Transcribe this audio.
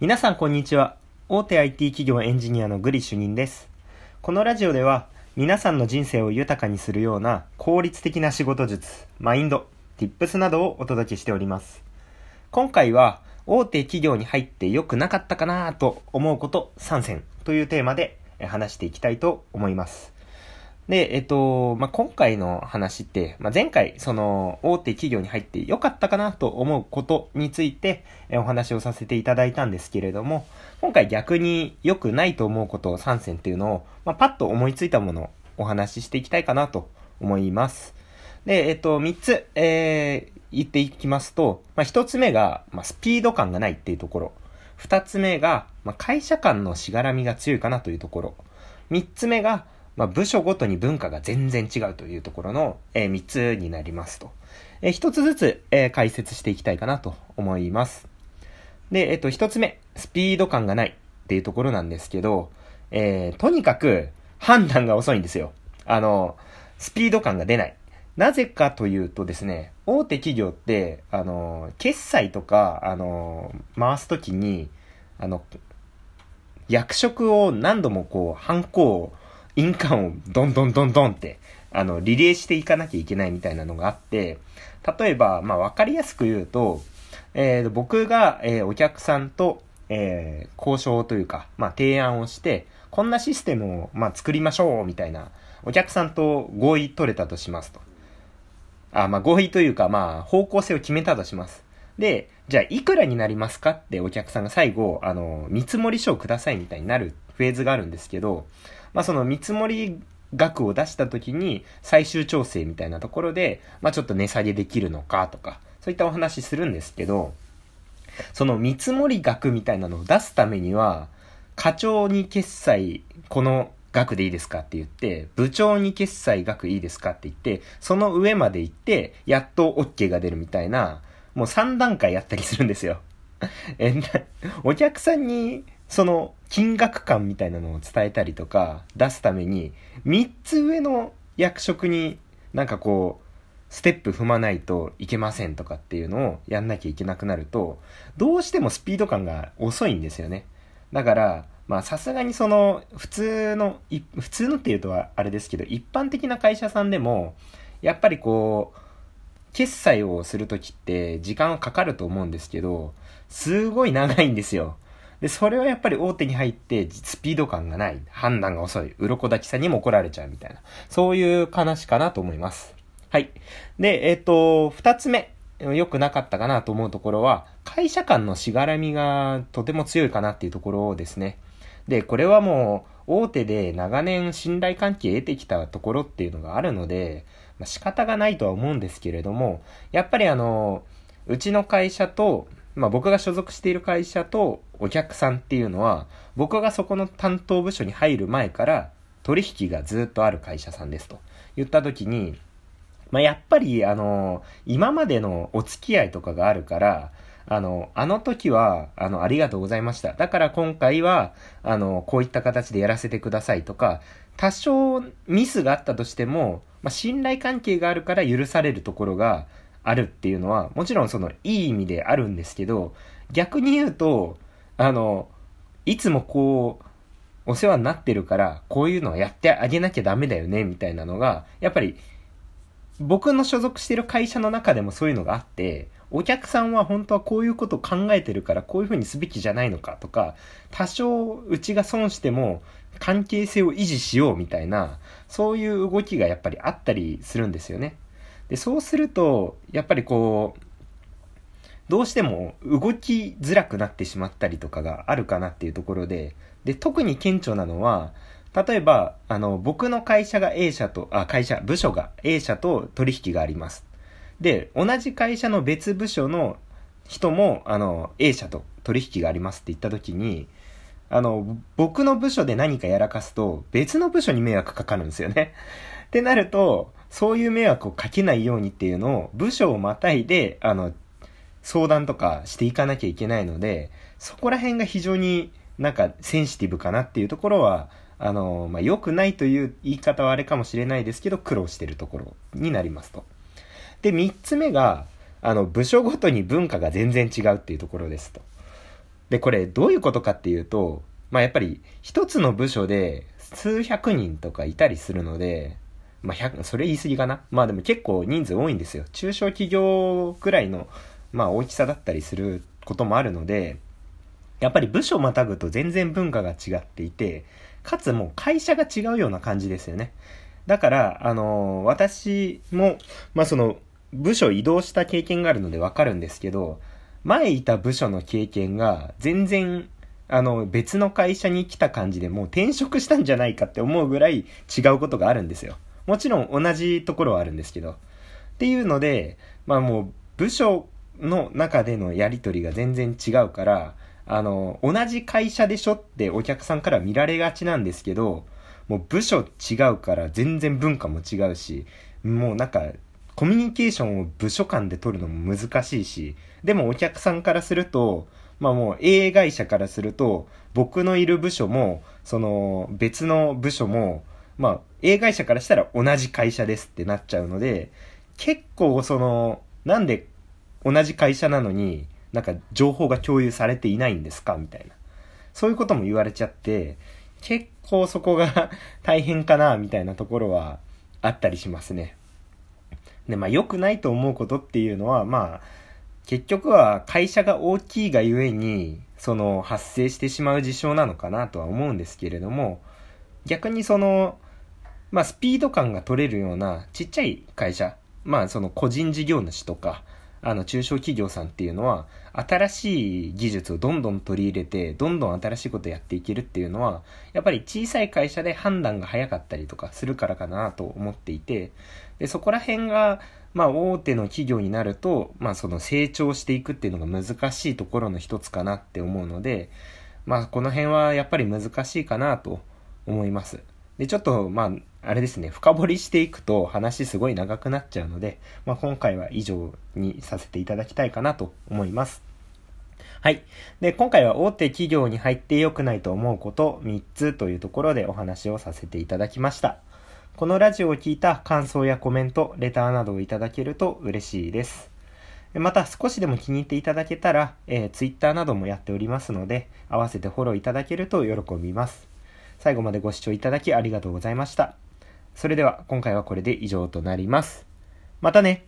皆さんこんにちは。大手 IT 企業エンジニアのグリ主任です。このラジオでは皆さんの人生を豊かにするような効率的な仕事術、マインド、tips などをお届けしております。今回は大手企業に入って良くなかったかなと思うこと3選というテーマで話していきたいと思います。で、えっと、まあ、今回の話って、まあ、前回、その、大手企業に入って良かったかなと思うことについて、えお話をさせていただいたんですけれども、今回逆に良くないと思うことを3選っていうのを、まあ、パッと思いついたものをお話ししていきたいかなと思います。で、えっと、3つ、えー、言っていきますと、まあ、1つ目が、まあ、スピード感がないっていうところ。2つ目が、まあ、会社間のしがらみが強いかなというところ。3つ目が、まあ、部署ごとに文化が全然違うというところの、えー、3つになりますと。えー、1つずつ、えー、解説していきたいかなと思います。で、えっ、と、1つ目、スピード感がないっていうところなんですけど、え、とにかく判断が遅いんですよ。あの、スピード感が出ない。なぜかというとですね、大手企業って、あの、決済とか、あの、回すときに、あの、役職を何度もこう、ハンコを印鑑をどんどんどんどんって、あの、リレーしていかなきゃいけないみたいなのがあって、例えば、まあ、わかりやすく言うと、えー、僕が、えー、お客さんと、えー、交渉というか、まあ、提案をして、こんなシステムを、まあ、作りましょう、みたいな、お客さんと合意取れたとしますと。あ、まあ、合意というか、まあ、方向性を決めたとします。で、じゃあ、いくらになりますかってお客さんが最後、あの、見積書をくださいみたいになるフェーズがあるんですけど、まあその見積もり額を出した時に最終調整みたいなところで、まあちょっと値下げできるのかとか、そういったお話するんですけど、その見積もり額みたいなのを出すためには、課長に決済、この額でいいですかって言って、部長に決済額いいですかって言って、その上まで行って、やっと OK が出るみたいな、もう3段階やったりするんですよ。え、お客さんにその金額感みたいなのを伝えたりとか出すために、3つ上の役職になんかこう、ステップ踏まないといけませんとかっていうのをやんなきゃいけなくなると、どうしてもスピード感が遅いんですよね。だから、まあさすがにその普通の、普通のっていうとはあれですけど、一般的な会社さんでも、やっぱりこう、決済をするときって時間はかかると思うんですけど、すごい長いんですよ。で、それはやっぱり大手に入ってスピード感がない、判断が遅い、鱗立ちさんにも怒られちゃうみたいな、そういう話かなと思います。はい。で、えっ、ー、と、二つ目、良くなかったかなと思うところは、会社間のしがらみがとても強いかなっていうところですね。で、これはもう、大手で長年信頼関係得てきたところっていうのがあるので、まあ、仕方がないとは思うんですけれども、やっぱりあの、うちの会社と、まあ僕が所属している会社とお客さんっていうのは、僕がそこの担当部署に入る前から取引がずっとある会社さんですと言った時に、まあやっぱりあの、今までのお付き合いとかがあるから、あの、あの時は、あの、ありがとうございました。だから今回は、あの、こういった形でやらせてくださいとか、多少ミスがあったとしても、まあ、信頼関係があるから許されるところが、あるっていうのは、もちろんそのいい意味であるんですけど、逆に言うと、あの、いつもこう、お世話になってるから、こういうのはやってあげなきゃダメだよね、みたいなのが、やっぱり、僕の所属してる会社の中でもそういうのがあって、お客さんは本当はこういうことを考えてるからこういうふうにすべきじゃないのかとか、多少うちが損しても関係性を維持しようみたいな、そういう動きがやっぱりあったりするんですよね。で、そうすると、やっぱりこう、どうしても動きづらくなってしまったりとかがあるかなっていうところで、で、特に顕著なのは、例えば、あの、僕の会社が A 社と、あ、会社、部署が A 社と取引があります。で、同じ会社の別部署の人も、あの、A 社と取引がありますって言った時に、あの、僕の部署で何かやらかすと、別の部署に迷惑かかるんですよね。ってなると、そういう迷惑をかけないようにっていうのを部署をまたいで、あの、相談とかしていかなきゃいけないので、そこら辺が非常になんかセンシティブかなっていうところは、あの、まあ、良くないという言い方はあれかもしれないですけど、苦労してるところになりますと。で、三つ目が、あの、部署ごとに文化が全然違うっていうところですと。で、これどういうことかっていうと、まあやっぱり一つの部署で数百人とかいたりするので、まあ100、それ言い過ぎかな。まあでも結構人数多いんですよ。中小企業ぐらいの、まあ大きさだったりすることもあるので、やっぱり部署またぐと全然文化が違っていて、かつもう会社が違うような感じですよね。だから、あのー、私も、まあその、部署移動した経験があるのでわかるんですけど、前いた部署の経験が全然あの、別の会社に来た感じでもう転職したんじゃないかって思うぐらい違うことがあるんですよ。もちろん同じところはあるんですけど。っていうので、まあもう部署の中でのやりとりが全然違うから、あの、同じ会社でしょってお客さんから見られがちなんですけど、もう部署違うから全然文化も違うし、もうなんか、コミュニケーションを部署間で取るのも難しいし、でもお客さんからすると、まあもう A 会社からすると、僕のいる部署も、その別の部署も、まあ A 会社からしたら同じ会社ですってなっちゃうので、結構その、なんで同じ会社なのに、なんか情報が共有されていないんですかみたいな。そういうことも言われちゃって、結構そこが 大変かなみたいなところはあったりしますね。で、まあ良くないと思うことっていうのは、まあ、結局は会社が大きいがゆえに、その発生してしまう事象なのかなとは思うんですけれども、逆にその、まあスピード感が取れるようなちっちゃい会社、まあその個人事業主とか、あの中小企業さんっていうのは、新しい技術をどんどん取り入れて、どんどん新しいことやっていけるっていうのは、やっぱり小さい会社で判断が早かったりとかするからかなと思っていて、で、そこら辺が、まあ、大手の企業になると、まあ、その成長していくっていうのが難しいところの一つかなって思うので、まあ、この辺はやっぱり難しいかなと思います。で、ちょっと、まあ、あれですね、深掘りしていくと話すごい長くなっちゃうので、まあ、今回は以上にさせていただきたいかなと思います。はい。で、今回は大手企業に入って良くないと思うこと3つというところでお話をさせていただきました。このラジオを聞いた感想やコメント、レターなどをいただけると嬉しいです。また少しでも気に入っていただけたら、えー、Twitter などもやっておりますので、合わせてフォローいただけると喜びます。最後までご視聴いただきありがとうございました。それでは今回はこれで以上となります。またね